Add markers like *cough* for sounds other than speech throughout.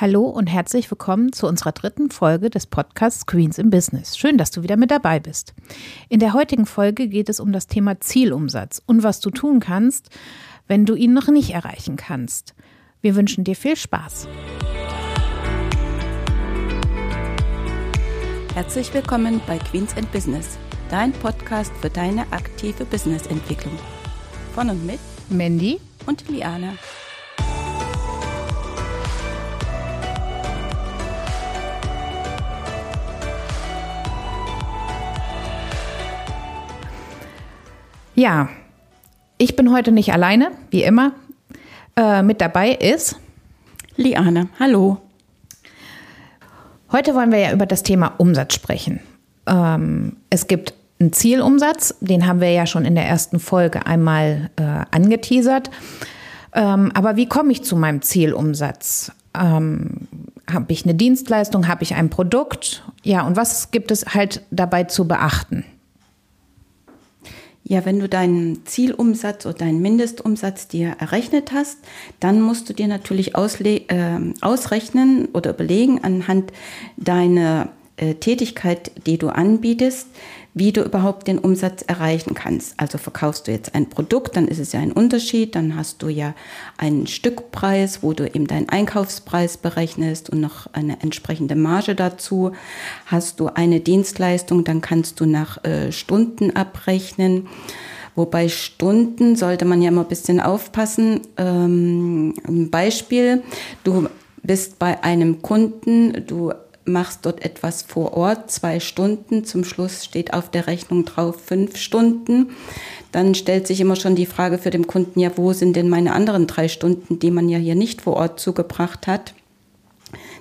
Hallo und herzlich willkommen zu unserer dritten Folge des Podcasts Queens in Business. Schön, dass du wieder mit dabei bist. In der heutigen Folge geht es um das Thema Zielumsatz und was du tun kannst, wenn du ihn noch nicht erreichen kannst. Wir wünschen dir viel Spaß. Herzlich willkommen bei Queens and Business, dein Podcast für deine aktive Businessentwicklung. Von und mit Mandy und Liana. Ja, ich bin heute nicht alleine, wie immer. Äh, mit dabei ist Liane. Hallo. Heute wollen wir ja über das Thema Umsatz sprechen. Ähm, es gibt einen Zielumsatz, den haben wir ja schon in der ersten Folge einmal äh, angeteasert. Ähm, aber wie komme ich zu meinem Zielumsatz? Ähm, habe ich eine Dienstleistung? Habe ich ein Produkt? Ja, und was gibt es halt dabei zu beachten? Ja, wenn du deinen Zielumsatz oder deinen Mindestumsatz dir errechnet hast, dann musst du dir natürlich äh, ausrechnen oder überlegen anhand deiner äh, Tätigkeit, die du anbietest, wie du überhaupt den Umsatz erreichen kannst. Also verkaufst du jetzt ein Produkt, dann ist es ja ein Unterschied, dann hast du ja einen Stückpreis, wo du eben deinen Einkaufspreis berechnest und noch eine entsprechende Marge dazu. Hast du eine Dienstleistung, dann kannst du nach äh, Stunden abrechnen. Wobei Stunden sollte man ja immer ein bisschen aufpassen. Ähm, ein Beispiel, du bist bei einem Kunden, du machst dort etwas vor Ort, zwei Stunden, zum Schluss steht auf der Rechnung drauf fünf Stunden, dann stellt sich immer schon die Frage für den Kunden, ja, wo sind denn meine anderen drei Stunden, die man ja hier nicht vor Ort zugebracht hat?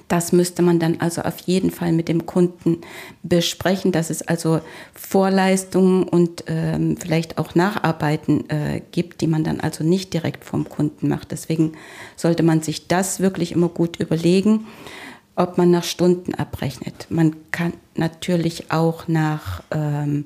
Das müsste man dann also auf jeden Fall mit dem Kunden besprechen, dass es also Vorleistungen und ähm, vielleicht auch Nacharbeiten äh, gibt, die man dann also nicht direkt vom Kunden macht. Deswegen sollte man sich das wirklich immer gut überlegen ob man nach Stunden abrechnet. Man kann natürlich auch nach, ähm,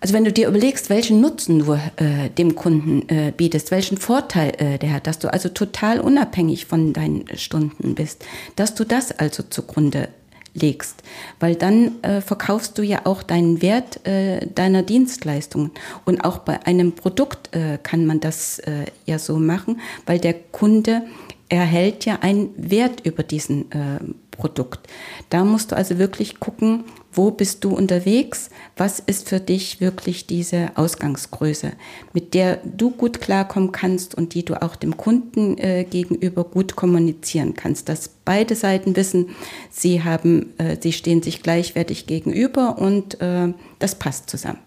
also wenn du dir überlegst, welchen Nutzen du äh, dem Kunden äh, bietest, welchen Vorteil äh, der hat, dass du also total unabhängig von deinen Stunden bist, dass du das also zugrunde legst, weil dann äh, verkaufst du ja auch deinen Wert äh, deiner Dienstleistungen und auch bei einem Produkt äh, kann man das äh, ja so machen, weil der Kunde erhält ja einen Wert über diesen äh, Produkt. Da musst du also wirklich gucken, wo bist du unterwegs, was ist für dich wirklich diese Ausgangsgröße, mit der du gut klarkommen kannst und die du auch dem Kunden äh, gegenüber gut kommunizieren kannst, dass beide Seiten wissen, sie haben, äh, sie stehen sich gleichwertig gegenüber und äh, das passt zusammen.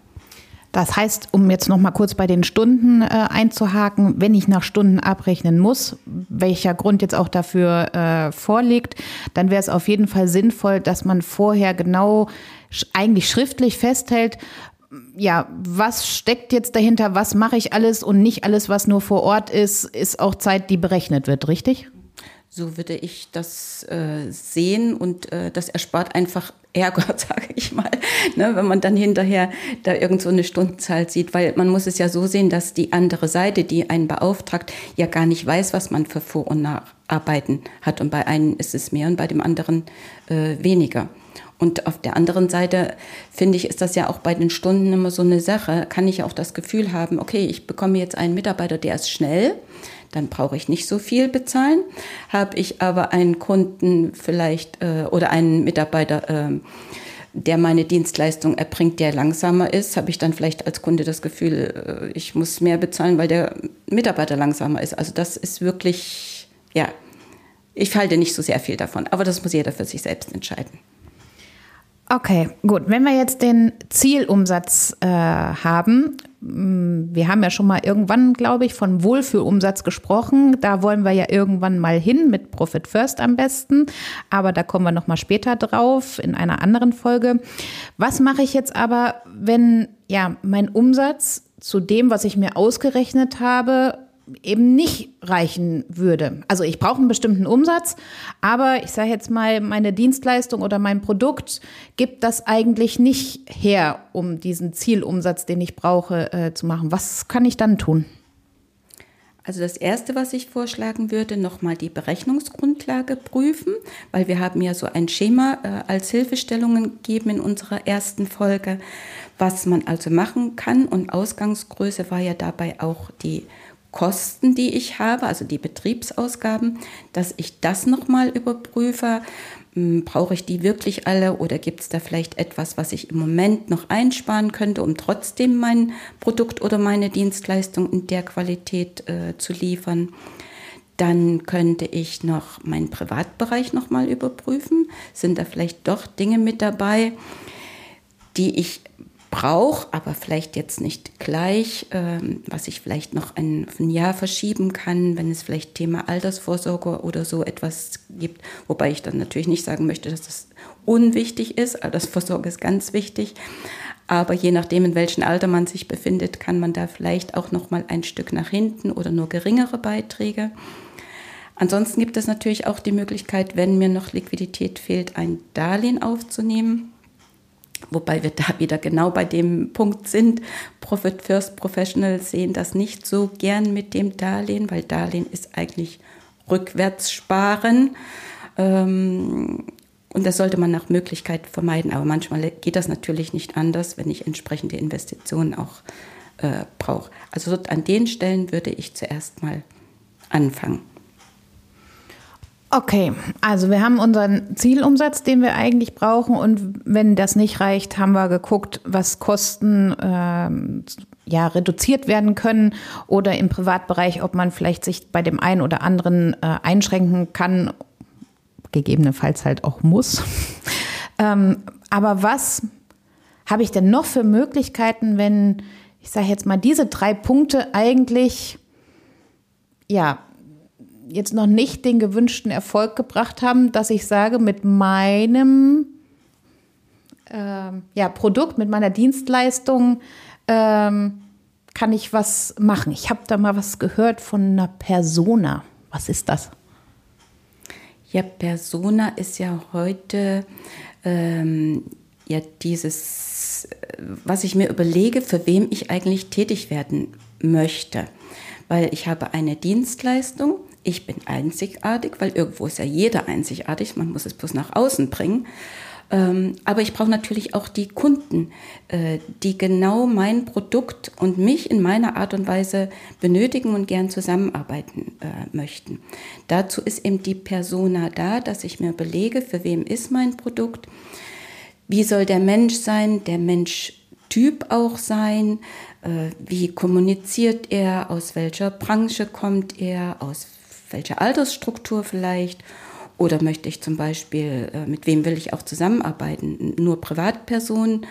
Das heißt, um jetzt noch mal kurz bei den Stunden äh, einzuhaken, wenn ich nach Stunden abrechnen muss, welcher Grund jetzt auch dafür äh, vorliegt, dann wäre es auf jeden Fall sinnvoll, dass man vorher genau eigentlich schriftlich festhält, ja, was steckt jetzt dahinter, was mache ich alles und nicht alles, was nur vor Ort ist, ist auch Zeit, die berechnet wird, richtig? So würde ich das äh, sehen und äh, das erspart einfach Ärger, *laughs* sage ich mal, ne, wenn man dann hinterher da irgend so eine Stundenzahl sieht, weil man muss es ja so sehen, dass die andere Seite, die einen beauftragt, ja gar nicht weiß, was man für Vor- und Nacharbeiten hat und bei einem ist es mehr und bei dem anderen äh, weniger. Und auf der anderen Seite finde ich, ist das ja auch bei den Stunden immer so eine Sache. Kann ich auch das Gefühl haben, okay, ich bekomme jetzt einen Mitarbeiter, der ist schnell, dann brauche ich nicht so viel bezahlen. Habe ich aber einen Kunden vielleicht äh, oder einen Mitarbeiter, äh, der meine Dienstleistung erbringt, der langsamer ist, habe ich dann vielleicht als Kunde das Gefühl, äh, ich muss mehr bezahlen, weil der Mitarbeiter langsamer ist. Also das ist wirklich, ja, ich halte nicht so sehr viel davon, aber das muss jeder für sich selbst entscheiden. Okay, gut. Wenn wir jetzt den Zielumsatz äh, haben, mm, wir haben ja schon mal irgendwann, glaube ich, von Wohlfühlumsatz gesprochen. Da wollen wir ja irgendwann mal hin mit Profit First am besten. Aber da kommen wir noch mal später drauf in einer anderen Folge. Was mache ich jetzt aber, wenn ja mein Umsatz zu dem, was ich mir ausgerechnet habe, eben nicht reichen würde. Also ich brauche einen bestimmten Umsatz, aber ich sage jetzt mal, meine Dienstleistung oder mein Produkt gibt das eigentlich nicht her, um diesen Zielumsatz, den ich brauche, äh, zu machen. Was kann ich dann tun? Also das Erste, was ich vorschlagen würde, nochmal die Berechnungsgrundlage prüfen, weil wir haben ja so ein Schema äh, als Hilfestellungen gegeben in unserer ersten Folge, was man also machen kann. Und Ausgangsgröße war ja dabei auch die Kosten, die ich habe, also die Betriebsausgaben, dass ich das nochmal überprüfe. Hm, brauche ich die wirklich alle oder gibt es da vielleicht etwas, was ich im Moment noch einsparen könnte, um trotzdem mein Produkt oder meine Dienstleistung in der Qualität äh, zu liefern? Dann könnte ich noch meinen Privatbereich nochmal überprüfen. Sind da vielleicht doch Dinge mit dabei, die ich brauche, aber vielleicht jetzt nicht gleich, ähm, was ich vielleicht noch ein, ein, Jahr verschieben kann, wenn es vielleicht Thema Altersvorsorge oder so etwas gibt. Wobei ich dann natürlich nicht sagen möchte, dass das unwichtig ist. Altersvorsorge ist ganz wichtig. Aber je nachdem, in welchem Alter man sich befindet, kann man da vielleicht auch noch mal ein Stück nach hinten oder nur geringere Beiträge. Ansonsten gibt es natürlich auch die Möglichkeit, wenn mir noch Liquidität fehlt, ein Darlehen aufzunehmen Wobei wir da wieder genau bei dem Punkt sind. Profit First Professionals sehen das nicht so gern mit dem Darlehen, weil Darlehen ist eigentlich rückwärts sparen. Ähm, und das sollte man nach Möglichkeit vermeiden. Aber manchmal geht das natürlich nicht anders, wenn ich entsprechende Investitionen auch äh, brauche. Also an den Stellen würde ich zuerst mal anfangen. Okay, also wir haben unseren Zielumsatz, den wir eigentlich brauchen und wenn das nicht reicht, haben wir geguckt, was Kosten ähm, ja reduziert werden können oder im Privatbereich, ob man vielleicht sich bei dem einen oder anderen äh, einschränken kann, gegebenenfalls halt auch muss. *laughs* ähm, aber was habe ich denn noch für Möglichkeiten, wenn ich sage jetzt mal diese drei Punkte eigentlich ja jetzt noch nicht den gewünschten Erfolg gebracht haben, dass ich sage, mit meinem äh, ja, Produkt, mit meiner Dienstleistung ähm, kann ich was machen. Ich habe da mal was gehört von einer Persona. Was ist das? Ja, Persona ist ja heute ähm, ja dieses, was ich mir überlege, für wem ich eigentlich tätig werden möchte. Weil ich habe eine Dienstleistung, ich bin einzigartig, weil irgendwo ist ja jeder einzigartig, man muss es bloß nach außen bringen. Ähm, aber ich brauche natürlich auch die Kunden, äh, die genau mein Produkt und mich in meiner Art und Weise benötigen und gern zusammenarbeiten äh, möchten. Dazu ist eben die Persona da, dass ich mir belege, für wem ist mein Produkt, wie soll der Mensch sein, der Menschtyp auch sein, äh, wie kommuniziert er, aus welcher Branche kommt er, aus welche Altersstruktur vielleicht? Oder möchte ich zum Beispiel, äh, mit wem will ich auch zusammenarbeiten? Nur Privatpersonen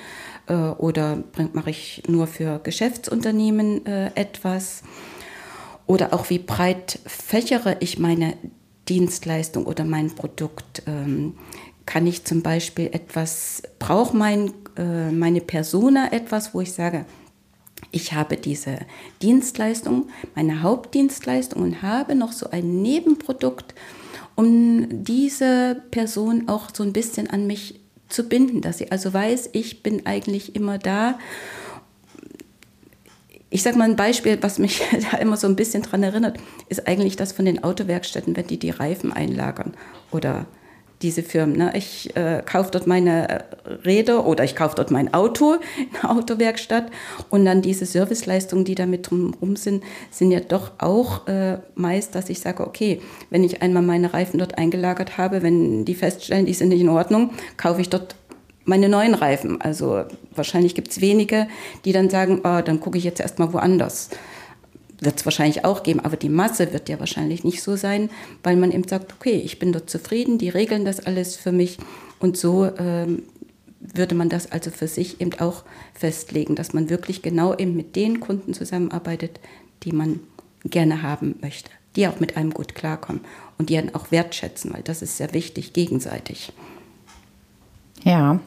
äh, oder mache ich nur für Geschäftsunternehmen äh, etwas? Oder auch wie breit fächere ich meine Dienstleistung oder mein Produkt? Ähm, kann ich zum Beispiel etwas, braucht mein, meine Persona etwas, wo ich sage, ich habe diese Dienstleistung, meine Hauptdienstleistung und habe noch so ein Nebenprodukt, um diese Person auch so ein bisschen an mich zu binden, dass sie also weiß, ich bin eigentlich immer da. Ich sage mal ein Beispiel, was mich *laughs* da immer so ein bisschen dran erinnert, ist eigentlich das von den Autowerkstätten, wenn die die Reifen einlagern oder diese Firmen. Ne? Ich äh, kaufe dort meine Räder oder ich kaufe dort mein Auto *laughs* in der Autowerkstatt und dann diese Serviceleistungen, die damit drumherum sind, sind ja doch auch äh, meist, dass ich sage, okay, wenn ich einmal meine Reifen dort eingelagert habe, wenn die feststellen, die sind nicht in Ordnung, kaufe ich dort meine neuen Reifen. Also wahrscheinlich gibt es wenige, die dann sagen, oh, dann gucke ich jetzt erstmal woanders wird es wahrscheinlich auch geben, aber die Masse wird ja wahrscheinlich nicht so sein, weil man eben sagt, okay, ich bin dort zufrieden, die regeln das alles für mich und so ähm, würde man das also für sich eben auch festlegen, dass man wirklich genau eben mit den Kunden zusammenarbeitet, die man gerne haben möchte, die auch mit einem gut klarkommen und die dann auch wertschätzen, weil das ist sehr wichtig gegenseitig. Ja.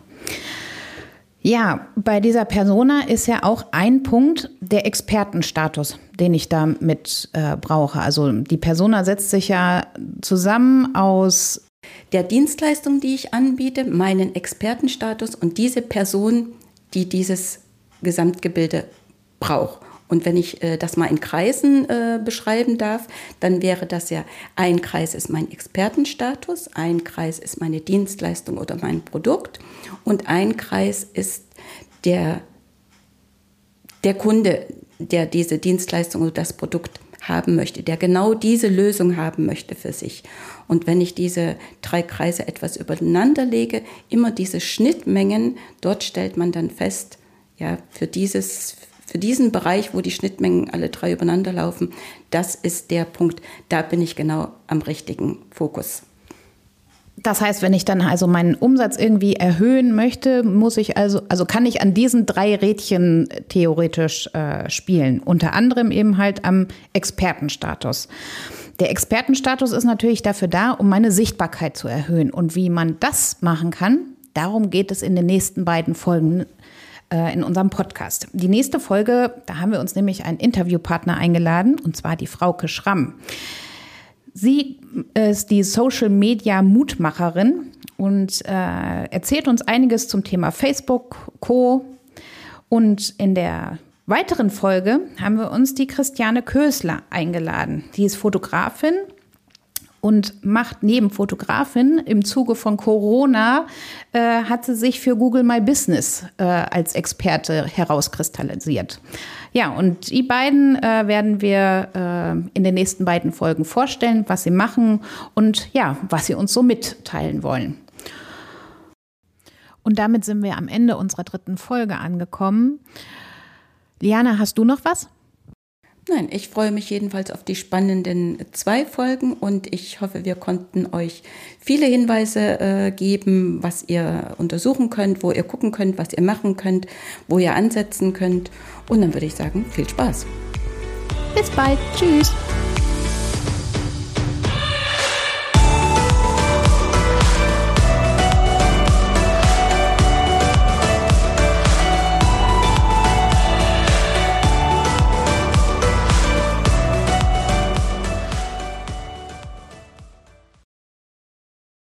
Ja, bei dieser Persona ist ja auch ein Punkt der Expertenstatus, den ich damit äh, brauche. Also die Persona setzt sich ja zusammen aus der Dienstleistung, die ich anbiete, meinen Expertenstatus und diese Person, die dieses Gesamtgebilde braucht. Und wenn ich äh, das mal in Kreisen äh, beschreiben darf, dann wäre das ja, ein Kreis ist mein Expertenstatus, ein Kreis ist meine Dienstleistung oder mein Produkt und ein Kreis ist der, der Kunde, der diese Dienstleistung oder das Produkt haben möchte, der genau diese Lösung haben möchte für sich. Und wenn ich diese drei Kreise etwas übereinander lege, immer diese Schnittmengen, dort stellt man dann fest, ja, für dieses, für diesen Bereich, wo die Schnittmengen alle drei übereinander laufen, das ist der Punkt, da bin ich genau am richtigen Fokus. Das heißt, wenn ich dann also meinen Umsatz irgendwie erhöhen möchte, muss ich also, also kann ich an diesen drei Rädchen theoretisch äh, spielen. Unter anderem eben halt am Expertenstatus. Der Expertenstatus ist natürlich dafür da, um meine Sichtbarkeit zu erhöhen. Und wie man das machen kann, darum geht es in den nächsten beiden Folgen äh, in unserem Podcast. Die nächste Folge, da haben wir uns nämlich einen Interviewpartner eingeladen, und zwar die Frauke Schramm. Sie ist die Social Media Mutmacherin und äh, erzählt uns einiges zum Thema Facebook, Co. Und in der weiteren Folge haben wir uns die Christiane Kösler eingeladen. Die ist Fotografin und macht neben Fotografin im Zuge von Corona äh, hat sie sich für Google My Business äh, als Experte herauskristallisiert. Ja, und die beiden äh, werden wir äh, in den nächsten beiden Folgen vorstellen, was sie machen und ja, was sie uns so mitteilen wollen. Und damit sind wir am Ende unserer dritten Folge angekommen. Liana, hast du noch was? Nein, ich freue mich jedenfalls auf die spannenden zwei Folgen und ich hoffe, wir konnten euch viele Hinweise äh, geben, was ihr untersuchen könnt, wo ihr gucken könnt, was ihr machen könnt, wo ihr ansetzen könnt. Und dann würde ich sagen, viel Spaß. Bis bald. Tschüss.